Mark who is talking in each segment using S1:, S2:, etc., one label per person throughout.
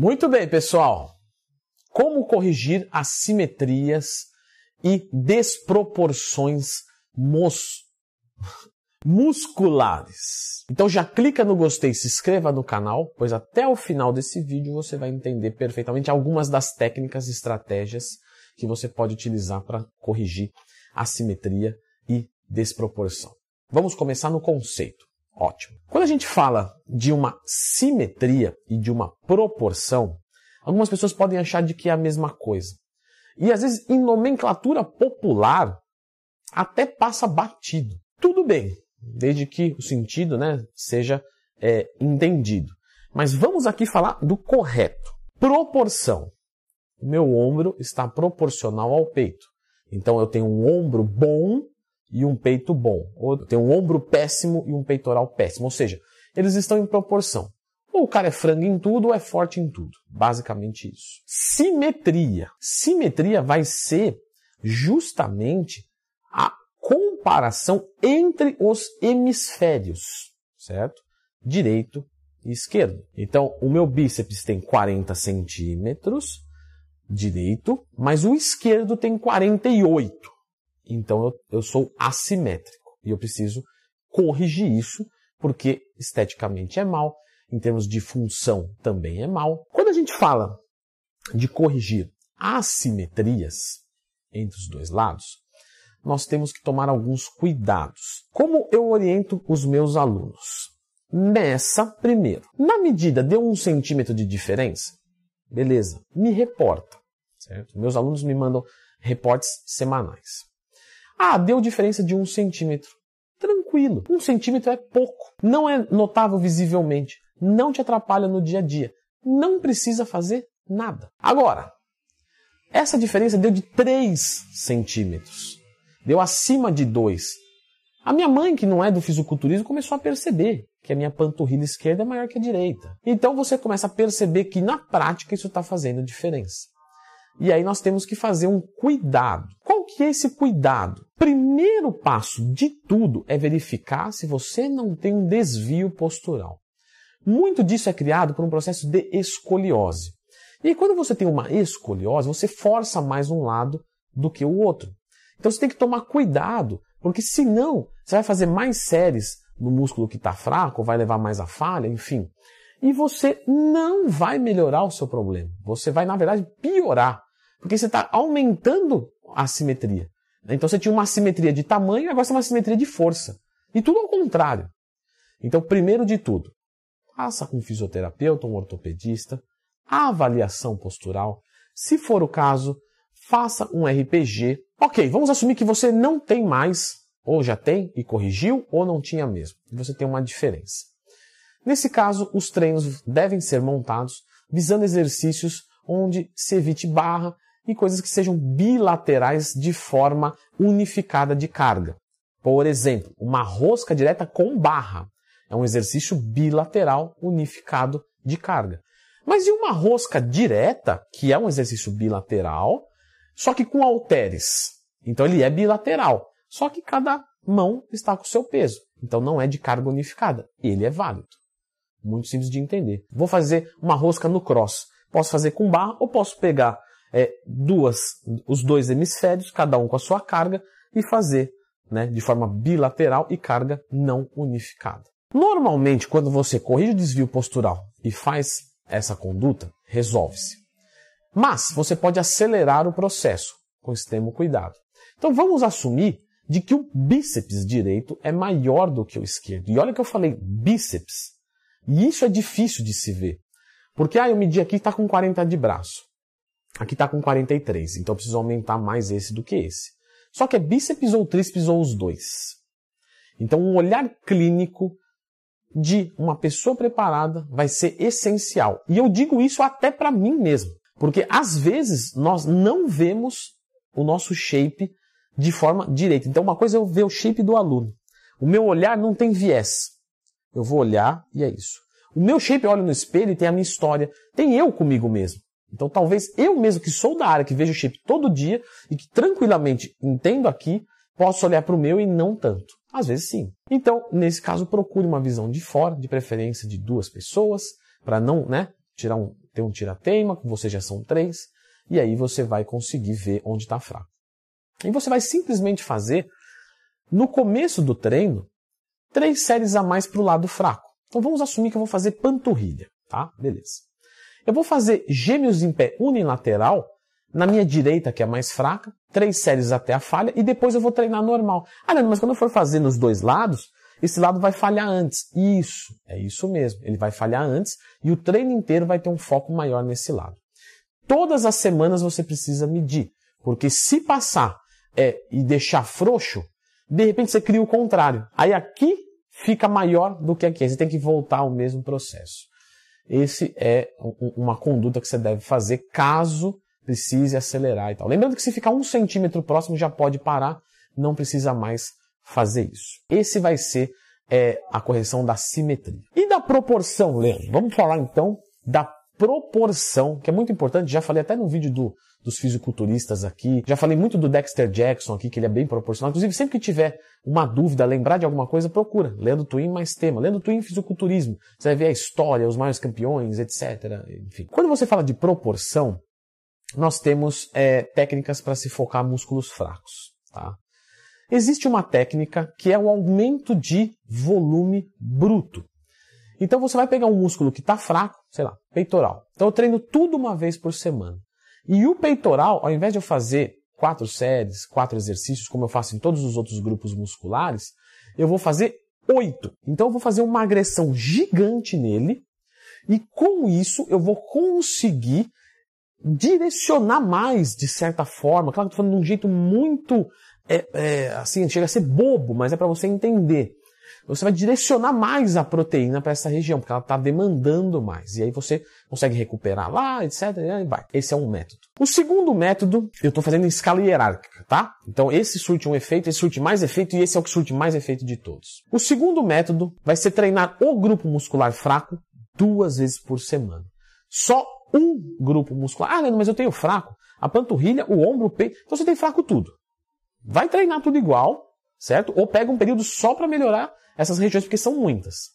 S1: Muito bem, pessoal. Como corrigir assimetrias e desproporções mus musculares? Então já clica no gostei, se inscreva no canal, pois até o final desse vídeo você vai entender perfeitamente algumas das técnicas e estratégias que você pode utilizar para corrigir assimetria e desproporção. Vamos começar no conceito. Ótimo. Quando a gente fala de uma simetria e de uma proporção, algumas pessoas podem achar de que é a mesma coisa. E às vezes em nomenclatura popular até passa batido. Tudo bem, desde que o sentido né, seja é, entendido. Mas vamos aqui falar do correto. Proporção. O meu ombro está proporcional ao peito. Então eu tenho um ombro bom e um peito bom. Ou tem um ombro péssimo e um peitoral péssimo. Ou seja, eles estão em proporção. Ou o cara é frango em tudo ou é forte em tudo. Basicamente isso. Simetria. Simetria vai ser justamente a comparação entre os hemisférios, certo? Direito e esquerdo. Então, o meu bíceps tem 40 centímetros direito, mas o esquerdo tem 48. Então eu, eu sou assimétrico e eu preciso corrigir isso porque esteticamente é mal, em termos de função também é mal. Quando a gente fala de corrigir assimetrias entre os dois lados, nós temos que tomar alguns cuidados. Como eu oriento os meus alunos? Nessa, primeiro, na medida de um centímetro de diferença, beleza, me reporta, certo? Meus alunos me mandam reportes semanais. Ah, deu diferença de um centímetro. Tranquilo. Um centímetro é pouco. Não é notável visivelmente. Não te atrapalha no dia a dia. Não precisa fazer nada. Agora, essa diferença deu de 3 centímetros. Deu acima de 2. A minha mãe, que não é do fisiculturismo, começou a perceber que a minha panturrilha esquerda é maior que a direita. Então você começa a perceber que na prática isso está fazendo diferença. E aí nós temos que fazer um cuidado. Qual que é esse cuidado? Primeiro passo de tudo é verificar se você não tem um desvio postural. Muito disso é criado por um processo de escoliose. E quando você tem uma escoliose, você força mais um lado do que o outro. Então você tem que tomar cuidado, porque senão você vai fazer mais séries no músculo que está fraco, vai levar mais a falha, enfim e você não vai melhorar o seu problema. Você vai, na verdade, piorar. Porque você está aumentando assimetria. Então você tinha uma assimetria de tamanho, agora você tem uma assimetria de força. E tudo ao contrário. Então, primeiro de tudo, faça com um fisioterapeuta, um ortopedista, a avaliação postural. Se for o caso, faça um RPG. Ok, vamos assumir que você não tem mais, ou já tem e corrigiu, ou não tinha mesmo. E você tem uma diferença. Nesse caso, os treinos devem ser montados visando exercícios onde se evite barra e coisas que sejam bilaterais de forma unificada de carga. Por exemplo, uma rosca direta com barra é um exercício bilateral unificado de carga. Mas e uma rosca direta, que é um exercício bilateral, só que com halteres? Então ele é bilateral, só que cada mão está com o seu peso. Então não é de carga unificada. Ele é válido. Muito simples de entender. Vou fazer uma rosca no cross. Posso fazer com barra ou posso pegar é, duas, os dois hemisférios, cada um com a sua carga, e fazer né, de forma bilateral e carga não unificada. Normalmente, quando você corrige o desvio postural e faz essa conduta, resolve-se. Mas você pode acelerar o processo com extremo cuidado. Então vamos assumir de que o bíceps direito é maior do que o esquerdo. E olha que eu falei bíceps. E isso é difícil de se ver. Porque, ah, eu medi aqui está com 40 de braço. Aqui está com 43, então eu preciso aumentar mais esse do que esse. Só que é bíceps ou tríceps ou os dois. Então, um olhar clínico de uma pessoa preparada vai ser essencial. E eu digo isso até para mim mesmo. Porque às vezes nós não vemos o nosso shape de forma direita. Então, uma coisa é eu ver o shape do aluno. O meu olhar não tem viés. Eu vou olhar e é isso. O meu shape olha no espelho e tem a minha história. Tem eu comigo mesmo. Então talvez eu mesmo que sou da área, que vejo o shape todo dia e que tranquilamente entendo aqui, possa olhar para o meu e não tanto. Às vezes sim. Então, nesse caso, procure uma visão de fora, de preferência de duas pessoas, para não né, tirar um ter um tira-teima, com você já são três, e aí você vai conseguir ver onde está fraco. E você vai simplesmente fazer, no começo do treino, três séries a mais para o lado fraco. Então vamos assumir que eu vou fazer panturrilha, tá? Beleza. Eu vou fazer gêmeos em pé unilateral na minha direita, que é mais fraca, três séries até a falha, e depois eu vou treinar normal. Ah, não, mas quando eu for fazer nos dois lados, esse lado vai falhar antes. Isso, é isso mesmo. Ele vai falhar antes e o treino inteiro vai ter um foco maior nesse lado. Todas as semanas você precisa medir, porque se passar é, e deixar frouxo, de repente você cria o contrário. Aí aqui fica maior do que aqui. Você tem que voltar ao mesmo processo. Esse é uma conduta que você deve fazer caso precise acelerar e tal. Lembrando que se ficar um centímetro próximo já pode parar, não precisa mais fazer isso. Esse vai ser é, a correção da simetria. E da proporção, Leandro? Vamos falar então da proporção, que é muito importante. Já falei até no vídeo do, dos fisiculturistas aqui. Já falei muito do Dexter Jackson aqui, que ele é bem proporcional. Inclusive, sempre que tiver uma dúvida, lembrar de alguma coisa, procura. Lendo Twin mais tema. Lendo Twin fisiculturismo. Você vai ver a história, os maiores campeões, etc. Enfim. Quando você fala de proporção, nós temos é, técnicas para se focar músculos fracos. Tá? Existe uma técnica que é o aumento de volume bruto. Então você vai pegar um músculo que está fraco, sei lá, peitoral. Então eu treino tudo uma vez por semana. E o peitoral, ao invés de eu fazer quatro séries, quatro exercícios, como eu faço em todos os outros grupos musculares, eu vou fazer oito. Então eu vou fazer uma agressão gigante nele, e com isso eu vou conseguir direcionar mais, de certa forma. Claro que estou falando de um jeito muito, é, é, assim, chega a ser bobo, mas é para você entender. Você vai direcionar mais a proteína para essa região, porque ela está demandando mais. E aí você consegue recuperar lá, etc. E vai. Esse é um método. O segundo método, eu estou fazendo em escala hierárquica, tá? Então esse surte um efeito, esse surte mais efeito e esse é o que surte mais efeito de todos. O segundo método vai ser treinar o grupo muscular fraco duas vezes por semana. Só um grupo muscular. Ah, Leandro, mas eu tenho fraco. A panturrilha, o ombro, o peito. Então você tem fraco tudo. Vai treinar tudo igual, certo? Ou pega um período só para melhorar essas regiões, porque são muitas.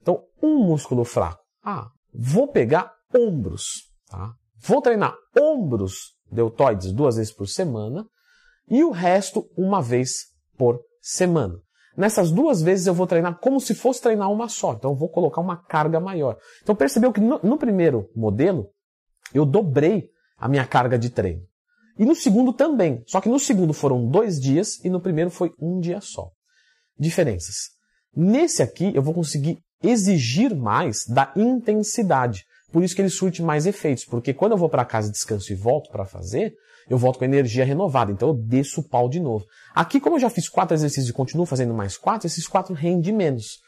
S1: Então, um músculo fraco. Ah, vou pegar ombros, tá? Vou treinar ombros deltoides duas vezes por semana e o resto uma vez por semana. Nessas duas vezes eu vou treinar como se fosse treinar uma só. Então eu vou colocar uma carga maior. Então percebeu que no, no primeiro modelo eu dobrei a minha carga de treino. E no segundo também. Só que no segundo foram dois dias e no primeiro foi um dia só. Diferenças. Nesse aqui eu vou conseguir exigir mais da intensidade. Por isso que ele surte mais efeitos. Porque quando eu vou para casa, descanso e volto para fazer, eu volto com energia renovada. Então eu desço o pau de novo. Aqui, como eu já fiz quatro exercícios e continuo fazendo mais quatro, esses quatro rendem menos.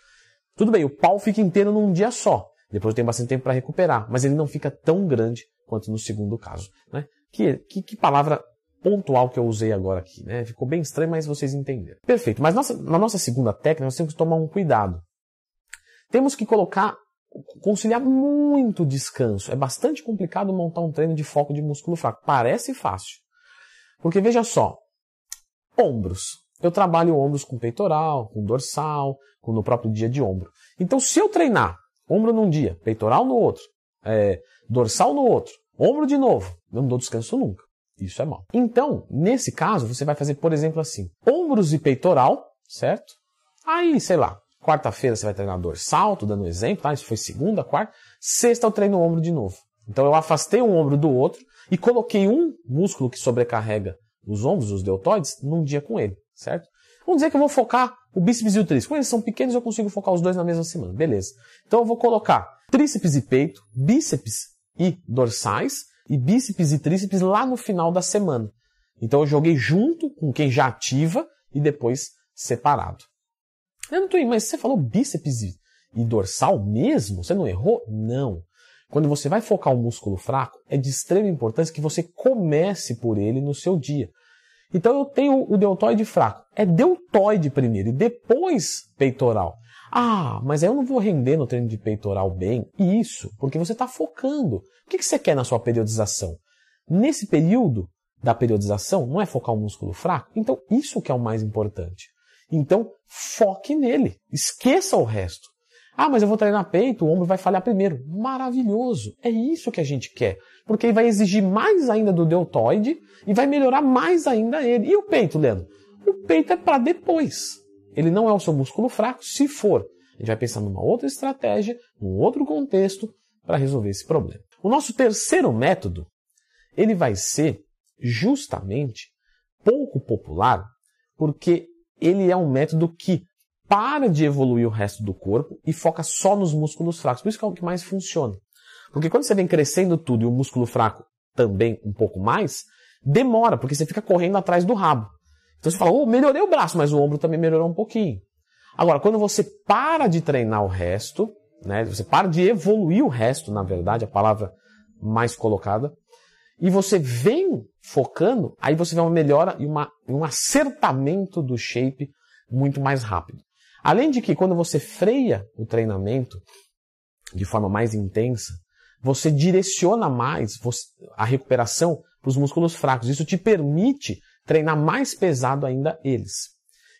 S1: Tudo bem, o pau fica inteiro num dia só. Depois eu tenho bastante tempo para recuperar, mas ele não fica tão grande quanto no segundo caso. Né? Que, que, que, palavra pontual que eu usei agora aqui. Né? Ficou bem estranho, mas vocês entenderam. Perfeito, mas nossa, na nossa segunda técnica nós temos que tomar um cuidado. Temos que colocar, conciliar muito descanso. É bastante complicado montar um treino de foco de músculo fraco. Parece fácil. Porque veja só, ombros. Eu trabalho ombros com peitoral, com dorsal, com no próprio dia de ombro. Então, se eu treinar Ombro num dia, peitoral no outro, é, dorsal no outro, ombro de novo. Eu não dou descanso nunca. Isso é mal. Então, nesse caso, você vai fazer, por exemplo, assim: ombros e peitoral, certo? Aí, sei lá, quarta-feira você vai treinar dorsal, tô dando um exemplo, tá? Isso foi segunda, quarta. Sexta eu treino o ombro de novo. Então eu afastei um ombro do outro e coloquei um músculo que sobrecarrega os ombros, os deltoides, num dia com ele, certo? Vamos dizer que eu vou focar o bíceps e o tríceps. Como eles são pequenos, eu consigo focar os dois na mesma semana. Beleza. Então eu vou colocar tríceps e peito, bíceps e dorsais e bíceps e tríceps lá no final da semana. Então eu joguei junto com quem já ativa e depois separado. Eu não tô mas você falou bíceps e dorsal mesmo? Você não errou? Não. Quando você vai focar um músculo fraco, é de extrema importância que você comece por ele no seu dia. Então eu tenho o deltoide fraco. É deltoide primeiro e depois peitoral. Ah, mas eu não vou render no treino de peitoral bem. Isso, porque você está focando. O que você quer na sua periodização? Nesse período da periodização, não é focar o músculo fraco? Então, isso que é o mais importante. Então, foque nele. Esqueça o resto. Ah, mas eu vou treinar peito, o ombro vai falhar primeiro. Maravilhoso! É isso que a gente quer. Porque ele vai exigir mais ainda do deltoide e vai melhorar mais ainda ele. E o peito, Leandro? O peito é para depois. Ele não é o seu músculo fraco, se for. A gente vai pensar numa outra estratégia, num outro contexto para resolver esse problema. O nosso terceiro método, ele vai ser justamente pouco popular, porque ele é um método que para de evoluir o resto do corpo e foca só nos músculos fracos. Por isso que é o que mais funciona. Porque quando você vem crescendo tudo e o músculo fraco também um pouco mais, demora, porque você fica correndo atrás do rabo. Então você fala, oh, melhorei o braço, mas o ombro também melhorou um pouquinho. Agora, quando você para de treinar o resto, né, você para de evoluir o resto, na verdade, a palavra mais colocada, e você vem focando, aí você vê uma melhora e uma, um acertamento do shape muito mais rápido. Além de que quando você freia o treinamento de forma mais intensa, você direciona mais a recuperação para os músculos fracos. Isso te permite treinar mais pesado ainda eles.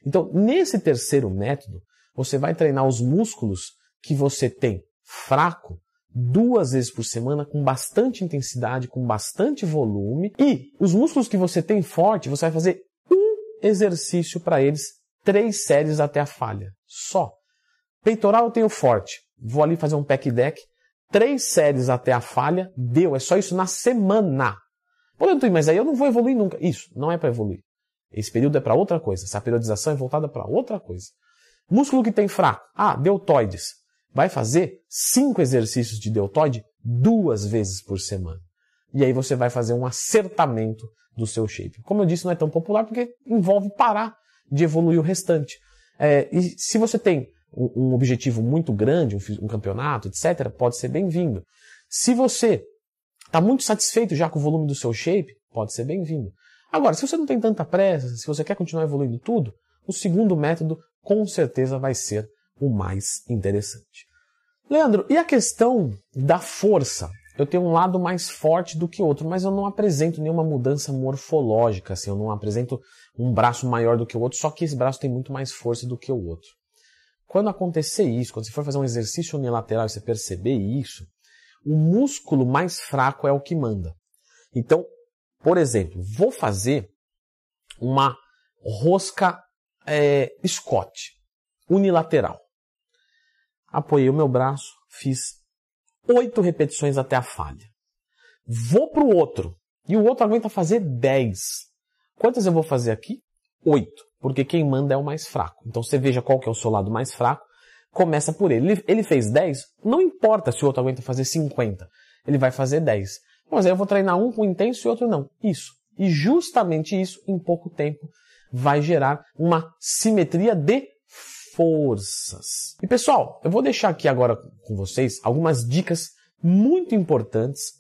S1: Então, nesse terceiro método, você vai treinar os músculos que você tem fraco duas vezes por semana com bastante intensidade, com bastante volume. E os músculos que você tem forte, você vai fazer um exercício para eles, três séries até a falha. Só. Peitoral eu tenho forte. Vou ali fazer um pack deck, três séries até a falha, deu. É só isso na semana. Pô, mas aí eu não vou evoluir nunca. Isso, não é para evoluir. Esse período é para outra coisa. Essa periodização é voltada para outra coisa. Músculo que tem fraco. Ah, deltoides vai fazer cinco exercícios de deltoide duas vezes por semana. E aí você vai fazer um acertamento do seu shape. Como eu disse, não é tão popular porque envolve parar de evoluir o restante. É, e se você tem um, um objetivo muito grande, um, um campeonato, etc., pode ser bem-vindo. Se você está muito satisfeito já com o volume do seu shape, pode ser bem-vindo. Agora, se você não tem tanta pressa, se você quer continuar evoluindo tudo, o segundo método com certeza vai ser o mais interessante. Leandro, e a questão da força? Eu tenho um lado mais forte do que outro, mas eu não apresento nenhuma mudança morfológica, assim, eu não apresento um braço maior do que o outro, só que esse braço tem muito mais força do que o outro. Quando acontecer isso, quando você for fazer um exercício unilateral e você perceber isso, o músculo mais fraco é o que manda. Então, por exemplo, vou fazer uma rosca é, Scott unilateral. Apoiei o meu braço, fiz oito repetições até a falha. Vou para o outro. E o outro aguenta fazer dez. Quantas eu vou fazer aqui? Oito. Porque quem manda é o mais fraco. Então você veja qual que é o seu lado mais fraco. Começa por ele. Ele, fez dez. Não importa se o outro aguenta fazer cinquenta. Ele vai fazer dez. Mas aí eu vou treinar um com intenso e outro não. Isso. E justamente isso, em pouco tempo, vai gerar uma simetria de forças. E pessoal, eu vou deixar aqui agora com vocês algumas dicas muito importantes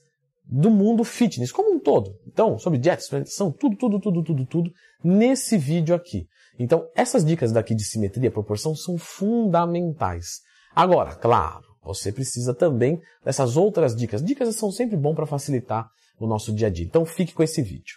S1: do mundo fitness como um todo. Então, sobre dieta, suplementação, tudo, tudo, tudo, tudo, tudo nesse vídeo aqui. Então, essas dicas daqui de simetria, proporção são fundamentais. Agora, claro, você precisa também dessas outras dicas. Dicas são sempre bom para facilitar o nosso dia a dia. Então, fique com esse vídeo.